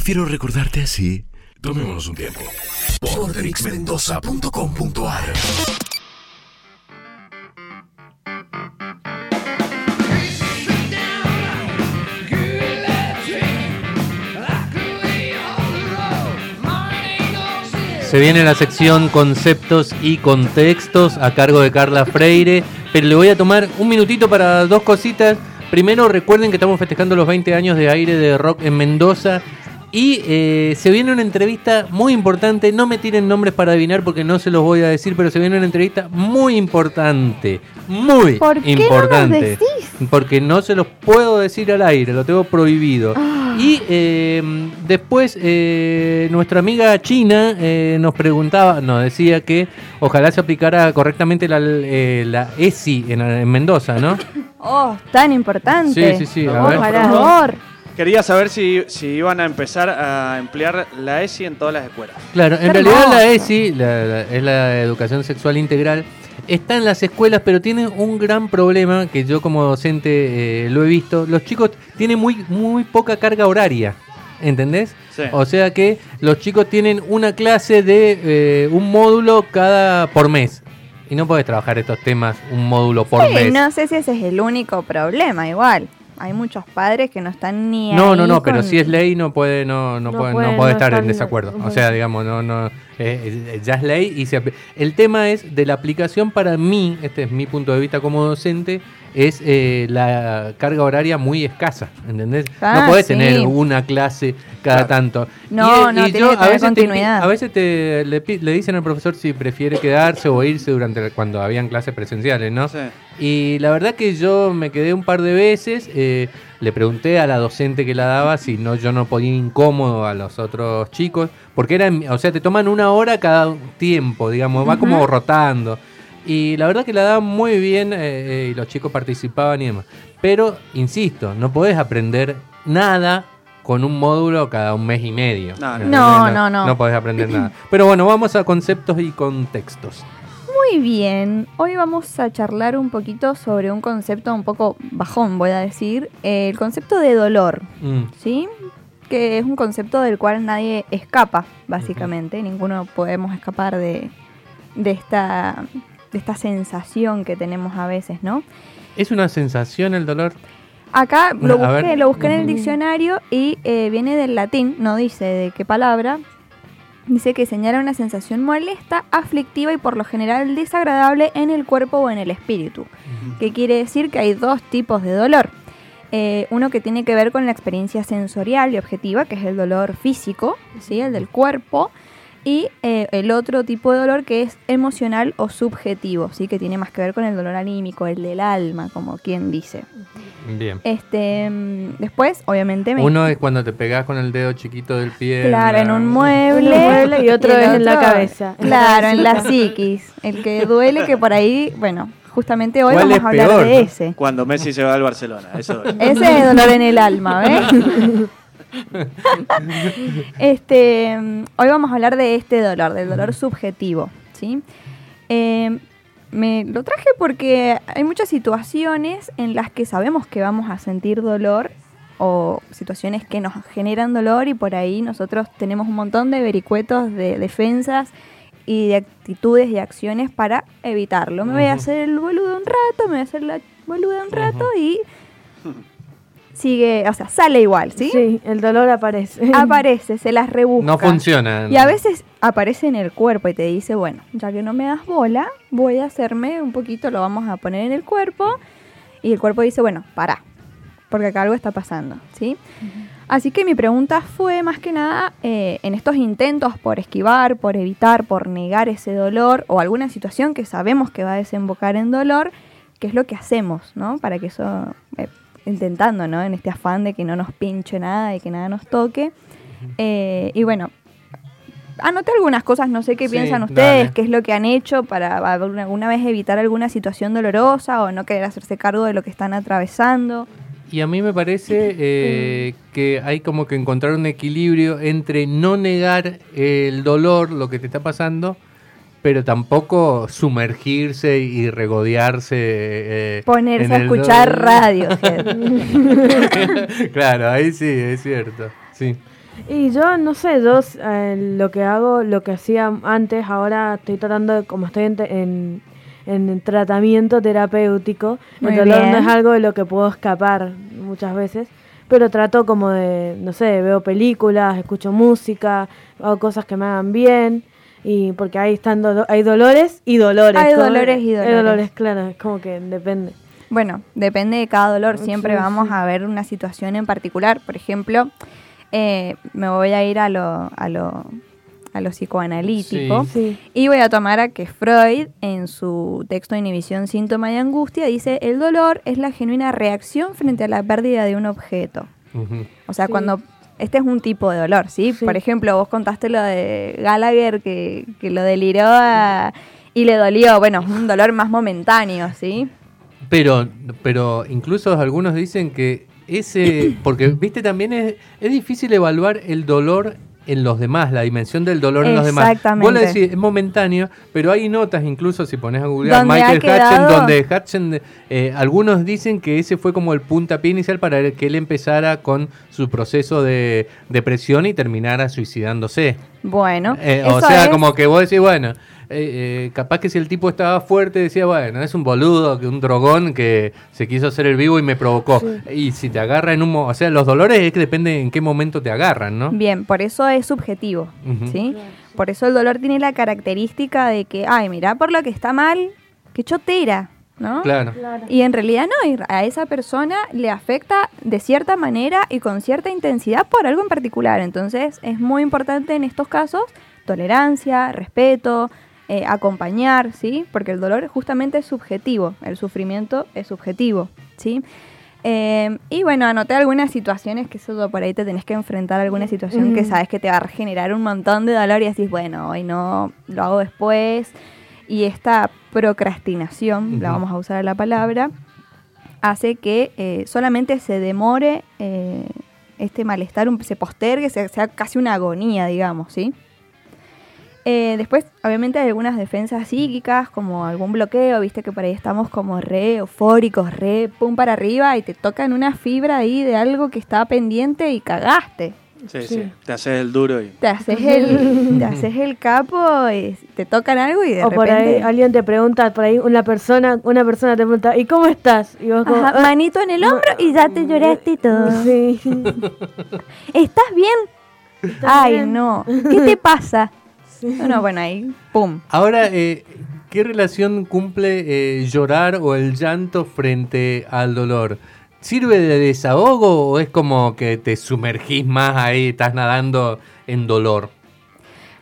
Prefiero recordarte así. Tomémonos un tiempo. Se viene la sección conceptos y contextos a cargo de Carla Freire, pero le voy a tomar un minutito para dos cositas. Primero recuerden que estamos festejando los 20 años de aire de rock en Mendoza y eh, se viene una entrevista muy importante. No me tiren nombres para adivinar porque no se los voy a decir, pero se viene una entrevista muy importante. Muy ¿Por qué no nos importante. decís? porque no se los puedo decir al aire, lo tengo prohibido. Ah. Y eh, después eh, nuestra amiga China eh, nos preguntaba, nos decía que ojalá se aplicara correctamente la, eh, la ESI en, en Mendoza, ¿no? Oh, tan importante. Sí, sí, sí, a ver. por favor. Quería saber si, si iban a empezar a emplear la ESI en todas las escuelas. Claro, en realidad la. ESI, la- la- es la educación sexual integral, está en las escuelas, pero tiene un gran problema que yo como docente eh, lo he visto. Los chicos tienen muy, muy poca carga horaria, ¿entendés? Sí. O sea que los chicos tienen una clase de eh, un módulo cada por mes. Y no podés trabajar estos temas un módulo por Sí, mes. no sé si ese es el único problema, igual. Hay muchos padres que no están ni No, ahí no, no, pero con- si es ley no puede, no, no, No puede, puede no puede no estar en desacuerdo. no O sea, digamos, no, no, eh, ya es ley y se el tema es de la aplicación para mí, este es mi punto de vista como docente, es eh, la carga horaria muy escasa, ¿entendés? Ah, no podés sí. tener una clase cada Claro. tanto. No, no, tiene que a veces te continuidad. a veces te, le, dicen al profesor si prefiere quedarse o irse durante cuando habían clases presenciales, ¿no? Sí. Y la verdad que yo me quedé un par de veces, eh, le pregunté a la docente que la daba si no yo no podía ir incómodo a los otros chicos, porque eran, o sea, te toman una hora cada tiempo, digamos, va como rotando. Y la verdad que la daban muy bien eh, eh, y los chicos participaban y demás. Pero, insisto, no podés aprender nada con un módulo cada un mes y medio. No, no. ¿entendés? No, no, no. No podés aprender nada. Pero bueno, vamos a conceptos y contextos. Muy bien, hoy vamos a charlar un poquito sobre un concepto un poco bajón, voy a decir, el concepto de dolor, Mm. ¿sí? Que es un concepto del cual nadie escapa, básicamente, ninguno podemos escapar de, de, esta, de esta sensación que tenemos a veces, ¿no? ¿Es una sensación el dolor? Acá lo busqué, lo busqué en el diccionario y eh, viene del latín, no dice de qué palabra. Dice que señala una sensación molesta, aflictiva y por lo general desagradable en el cuerpo o en el espíritu. Que quiere decir que hay dos tipos de dolor. Eh, uno que tiene que ver con la experiencia sensorial y objetiva, que es el dolor físico, ¿sí? el del cuerpo. Y eh, el otro tipo de dolor que es emocional o subjetivo, ¿sí? que tiene más que ver con el dolor anímico, el del alma, como quien dice. Bien. Este, mm, después, obviamente, me Uno es cuando te pegás con el dedo chiquito del pie. claro, en la- un mueble, En un mueble y otro es en la cabeza, Claro, en la psiquis. El que duele, que por ahí, bueno, justamente hoy ¿Cuál vamos a hablar peor, de ese. Cuando Messi se va al Barcelona. Eso es. Ese es dolor en el alma, ¿ves? este, hoy vamos a hablar de este dolor, del dolor subjetivo, ¿sí? Eh, me lo traje porque hay muchas situaciones en las que sabemos que vamos a sentir dolor o situaciones que nos generan dolor y por ahí nosotros tenemos un montón de vericuetos de defensas y de actitudes y acciones para evitarlo. Me voy a hacer el boludo un rato, me voy a hacer la boluda un rato y sigue, o sea, sale igual, ¿sí? Sí, el dolor aparece. Aparece, se las rebusca. No funciona. Y a veces aparece en el cuerpo y te dice, bueno, ya que no me das bola, voy a hacerme un poquito, lo vamos a poner en el cuerpo. Y el cuerpo dice, bueno, para, porque acá algo está pasando, ¿sí? Así que mi pregunta fue más que nada, eh, en estos intentos por esquivar, por evitar, por negar ese dolor o alguna situación que sabemos que va a desembocar en dolor, ¿qué es lo que hacemos, ¿no? Para que eso, eh, intentando, ¿no? En este afán de que no nos pinche nada y que nada nos toque. Eh, y bueno, anoté algunas cosas, no sé qué Sí, piensan ustedes, dale. qué es lo que han hecho para alguna, alguna vez evitar alguna situación dolorosa o no querer hacerse cargo de lo que están atravesando. Y a mí me parece eh, que hay como que encontrar un equilibrio entre no negar el dolor, lo que te está pasando, pero tampoco sumergirse y regodearse. eh, Ponerse en a el escuchar radio. claro, ahí sí, es cierto. Sí. Y yo, no sé, yo eh, lo que hago, lo que hacía antes, ahora estoy tratando, de, como estoy en, te- en, en tratamiento terapéutico, Muy el dolor no es algo de lo que puedo escapar muchas veces, pero trato como de, no sé, veo películas, escucho música, hago cosas que me hagan bien. Y porque ahí están dolo- hay dolores y dolores. Hay dolores y Hay dolores. dolores, claro, es como que depende. Bueno, depende de cada dolor. Siempre Sí, vamos sí. a ver una situación en particular. Por ejemplo, eh, me voy a ir a lo, a lo, a lo psicoanalítico. Sí. Y voy a tomar a que Freud, en su texto Inhibición, Síntoma y Angustia, dice, el dolor es la genuina reacción frente a la pérdida de un objeto. O sea, Sí. cuando... Este es un tipo de dolor, ¿sí? Sí. Por ejemplo, vos contaste lo de Gallagher que, que lo deliró a- y le dolió. Bueno, es un dolor más momentáneo, ¿sí? Pero, pero incluso algunos dicen que ese, porque viste también es, es difícil evaluar el dolor en los demás, la dimensión del dolor en los demás. Vos le decís, es momentáneo, pero hay notas, incluso si pones a googlear Michael quedado- donde Hutchen, eh, algunos dicen que ese fue como el puntapié inicial para que él empezara con su proceso de depresión y terminara suicidándose. Bueno, Eh, o sea, es- como que vos decís, bueno, eh, eh, capaz que si el tipo estaba fuerte, decía, bueno, es un boludo, que un drogón que se quiso hacer el vivo y me provocó. Y si te agarra en un... O sea, los dolores es que depende en qué momento te agarran, ¿no? Bien, por eso es subjetivo. ¿sí? Por eso el dolor tiene la característica de que, ay, mira por lo que está mal, que chotera, ¿no? Claro. Y en realidad no, y a esa persona le afecta de cierta manera y con cierta intensidad por algo en particular. Entonces es muy importante en estos casos tolerancia, respeto, eh, acompañar, ¿sí? Porque el dolor justamente es subjetivo, el sufrimiento es subjetivo, ¿sí? Eh, y bueno, anoté algunas situaciones que eso por ahí te tenés que enfrentar a alguna situación que sabes que te va a generar un montón de dolor y decís, bueno, hoy no, lo hago después. Y esta procrastinación, la vamos a usar la palabra, hace que eh, solamente se demore eh, este malestar, un- se postergue, se- sea casi una agonía, digamos, ¿sí? Eh, después, obviamente, hay algunas defensas psíquicas, como algún bloqueo, viste que por ahí estamos como re eufóricos, re pum para arriba y te tocan una fibra ahí de algo que está pendiente y cagaste. Sí, Sí. sí. Te haces el duro y. Te haces el, te haces el capo y te tocan algo y de o por ahí alguien te pregunta, por ahí una persona, una persona te pregunta, ¿y cómo estás? Y vos como, Ajá, "Ah, manito en el hombro y ya te lloraste y todo. Sí. ¿Estás bien? ¿Estás Ay, bien? no. ¿Qué te pasa? No, bueno, ahí, pum. Ahora, eh, ¿qué relación cumple eh, llorar o el llanto frente al dolor? ¿Sirve de desahogo o es como que te sumergís más ahí, estás nadando en dolor?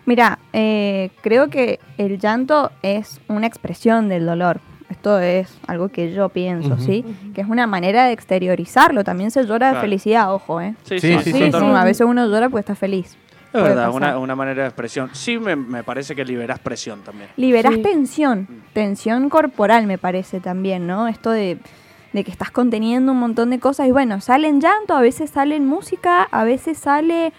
Mira, eh, creo que el llanto es una expresión del dolor. Esto es algo que yo pienso. ¿sí? Que es una manera de exteriorizarlo. También se llora de felicidad, ojo, ¿eh? Sí, Sí, sí, sí, sí. A veces uno llora porque está feliz. Es verdad, una, una manera de expresión. Sí, me, me parece que liberás presión también. Liberás Sí. tensión, tensión corporal me parece también, ¿no? Esto de, de que estás conteniendo un montón de cosas y bueno, salen llanto, a veces salen música, a veces sale...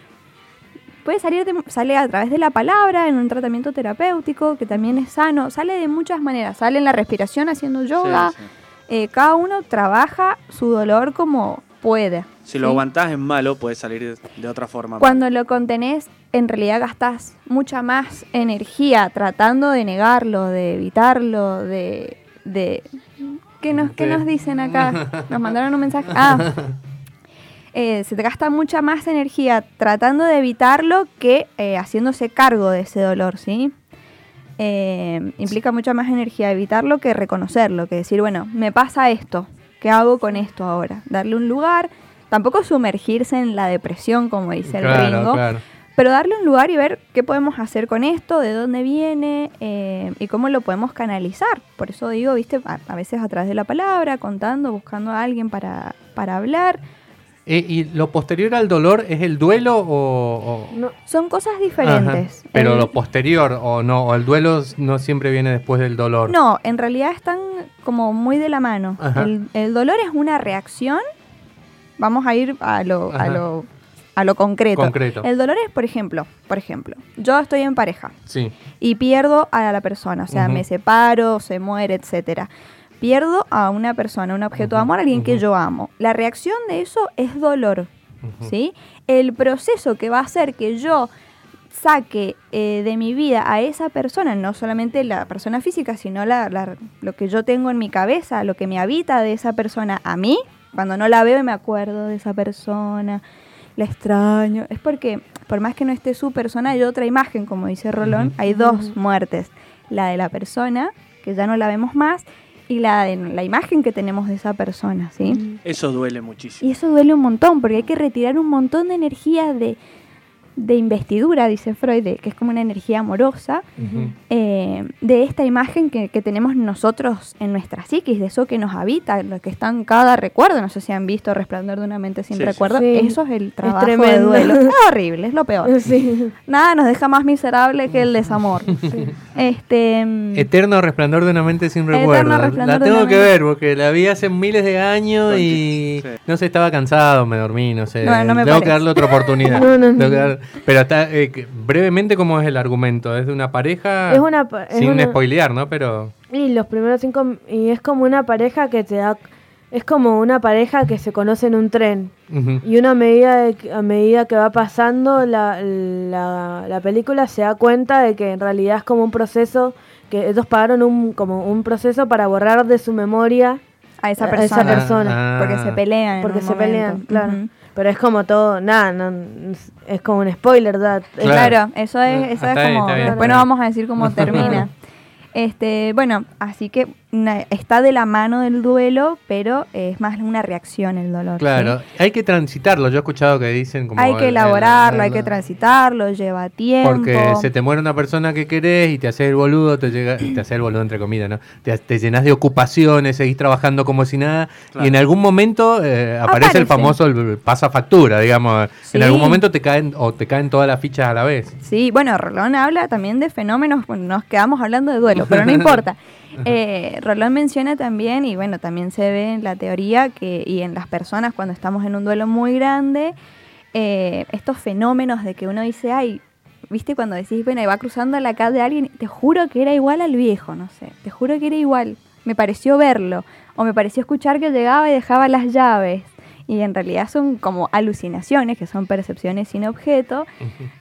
Puede salir de- sale a través de la palabra en un tratamiento terapéutico que también es sano, sale de muchas maneras, sale en la respiración haciendo yoga, Sí, sí. eh, cada uno trabaja su dolor como puede. Si lo aguantás en malo, puede salir de otra forma. Cuando lo contenés, en realidad gastás mucha más energía tratando de negarlo, de evitarlo, de... de ¿Qué nos, qué nos dicen acá? Nos mandaron un mensaje. Ah, Eh, se te gasta mucha más energía tratando de evitarlo que eh, haciéndose cargo de ese dolor, ¿sí? Eh, implica mucha más energía evitarlo que reconocerlo, que decir, bueno, me pasa esto, ¿qué hago con esto ahora? Darle un lugar, tampoco sumergirse en la depresión, como dice el Ringo, claro. pero darle un lugar y ver qué podemos hacer con esto, de dónde viene eh, y cómo lo podemos canalizar. Por eso digo, viste, a, a veces a través de la palabra, contando, buscando a alguien para, para hablar. Eh, ¿Y lo posterior al dolor es el duelo o...? o- No, Son cosas diferentes. Ajá. Pero El- lo posterior o no, o el duelo no siempre viene después del dolor. No, en realidad están como muy de la mano. El, el dolor es una reacción. Vamos a ir a lo, a lo, a lo concreto. Concreto. El dolor es, por ejemplo, por ejemplo, yo estoy en pareja Sí. y pierdo a la persona, o sea, me separo, se muere, etcétera. Pierdo a una persona, un objeto de amor, alguien que yo amo. La reacción de eso es dolor, ¿sí? El proceso que va a hacer que yo saque eh, de mi vida a esa persona, no solamente la persona física, sino la- la- lo que yo tengo en mi cabeza, lo que me habita de esa persona a mí, cuando no la veo y me acuerdo de esa persona, la extraño, es porque por más que no esté su persona, hay otra imagen, como dice Rolón, hay dos muertes, la de la persona, que ya no la vemos más, y la la imagen que tenemos de esa persona, ¿sí? Eso duele muchísimo. Y eso duele un montón, porque hay que retirar un montón de energía de, de investidura, dice Freud, de- que es como una energía amorosa, eh, de esta imagen que, que tenemos nosotros en nuestra psiquis, de eso que nos habita, lo que está en cada recuerdo. No sé si han visto Resplandor de una mente sin Sí, recuerdo. Sí. Eso es el trabajo de tremendo. duelo. Es horrible, es lo peor. Sí. Nada nos deja más miserable que el desamor. Este, mm, Eterno resplandor de una mente sin recuerdo. La de tengo que ver porque la vi hace miles de años y Sí. no sé, estaba cansado, me dormí, no sé. No, no me tengo que darle otra oportunidad. No, no, no. Tengo que dar- Pero está, eh, brevemente, ¿cómo es el argumento? ¿Es de una pareja? Es una pa- es Sin una- spoilear, ¿no? Pero... Y los primeros cinco. Y es como una pareja que te da. Es como una pareja que se conoce en un tren. Y una medida de que- a medida que va pasando la, la, la película se da cuenta de que en realidad es como un proceso. Que ellos pagaron un, como un proceso para borrar de su memoria a esa a persona. esa persona. Ah. Porque se pelean. en porque un se pelean, claro. Pero es como todo, nada, no, es como un spoiler, ¿verdad? Es- Claro. Claro, eso es, eso Ah, es está bien, como. después está no vamos a decir cómo termina. Este, bueno, así que está de la mano del duelo, pero es más una reacción el dolor. ¿sí? Claro, hay que transitarlo. Yo he escuchado que dicen como... Hay el- que el- elaborarlo, hay el- que transitarlo, lleva tiempo. Porque se te muere una persona que querés y te haces el boludo, te llega, te haces el boludo entre comillas, ¿no? Te, te llenas de ocupaciones, seguís trabajando como si nada Claro. y en algún momento eh, aparece el Aparece. famoso el, el pasa factura, digamos. Sí. En algún momento te caen o te caen todas las fichas a la vez. Sí, bueno, Rolón habla también de fenómenos, bueno, nos quedamos hablando de duelo, pero no importa. Eh, Rolón menciona también, y bueno, también se ve en la teoría que, y en las personas cuando estamos en un duelo muy grande, eh, estos fenómenos de que uno dice, ay, viste cuando decís, bueno, y va cruzando la calle alguien, te juro que era igual al viejo, no sé, te juro que era igual, me pareció verlo, o me pareció escuchar que llegaba y dejaba las llaves. Y en realidad son como alucinaciones, que son percepciones sin objeto,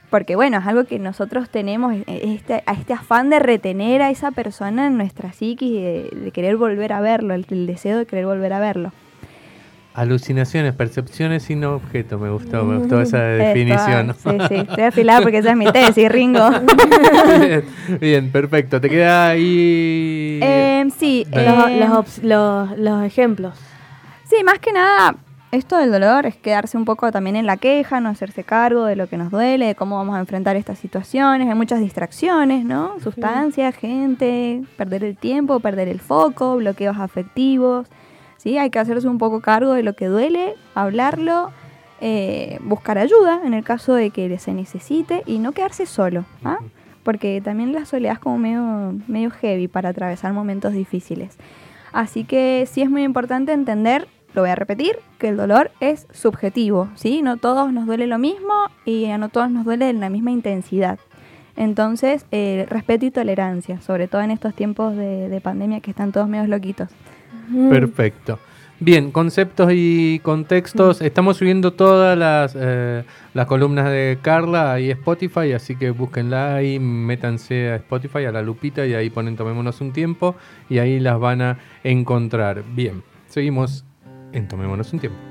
porque bueno, es algo que nosotros tenemos, e- este, a este afán de retener a esa persona en nuestra psiquis, y de, de querer volver a verlo, el, el deseo de querer volver a verlo. Alucinaciones, percepciones sin objeto, me gustó, me gustó esa Esto, definición. Sí, sí, estoy afilada porque esa es mi tesis, Ringo. bien, bien, perfecto. ¿Te queda ahí? Em, sí, Los- los, los- los ejemplos. Sí, más que nada, esto del dolor es quedarse un poco también en la queja, no hacerse cargo de lo que nos duele, de cómo vamos a enfrentar estas situaciones. Hay muchas distracciones, ¿no? Sustancias, gente, perder el tiempo, perder el foco, bloqueos afectivos. ¿sí? Hay que hacerse un poco cargo de lo que duele, hablarlo, eh, buscar ayuda en el caso de que se necesite y no quedarse solo. ¿ah? Porque también la soledad es como medio, medio heavy para atravesar momentos difíciles. Así que sí es muy importante entender, lo voy a repetir, que el dolor es subjetivo, ¿sí? No todos nos duele lo mismo y a no todos nos duele en la misma intensidad. Entonces, eh, respeto y tolerancia, sobre todo en estos tiempos de, de pandemia que están todos medios loquitos. Perfecto. Bien, conceptos y contextos. Estamos subiendo todas las, eh, las columnas de Carla ahí a Spotify, así que búsquenla ahí, métanse a Spotify, a la lupita y ahí ponen Tomémonos un tiempo y ahí las van a encontrar. Bien, seguimos en Tomémonos un tiempo.